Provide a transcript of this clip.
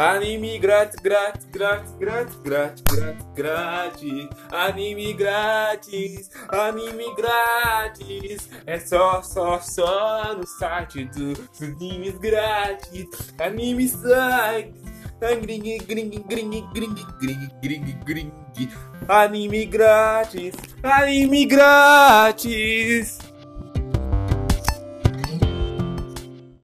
Anime grátis, grátis, grátis, grátis, grátis, grátis, grátis. Anime grátis, anime grátis. É só, só, só no site dos animes grátis. Anime sites. Gring, gring, gring, gring, gring, gring, gring. Anime grátis, anime grátis.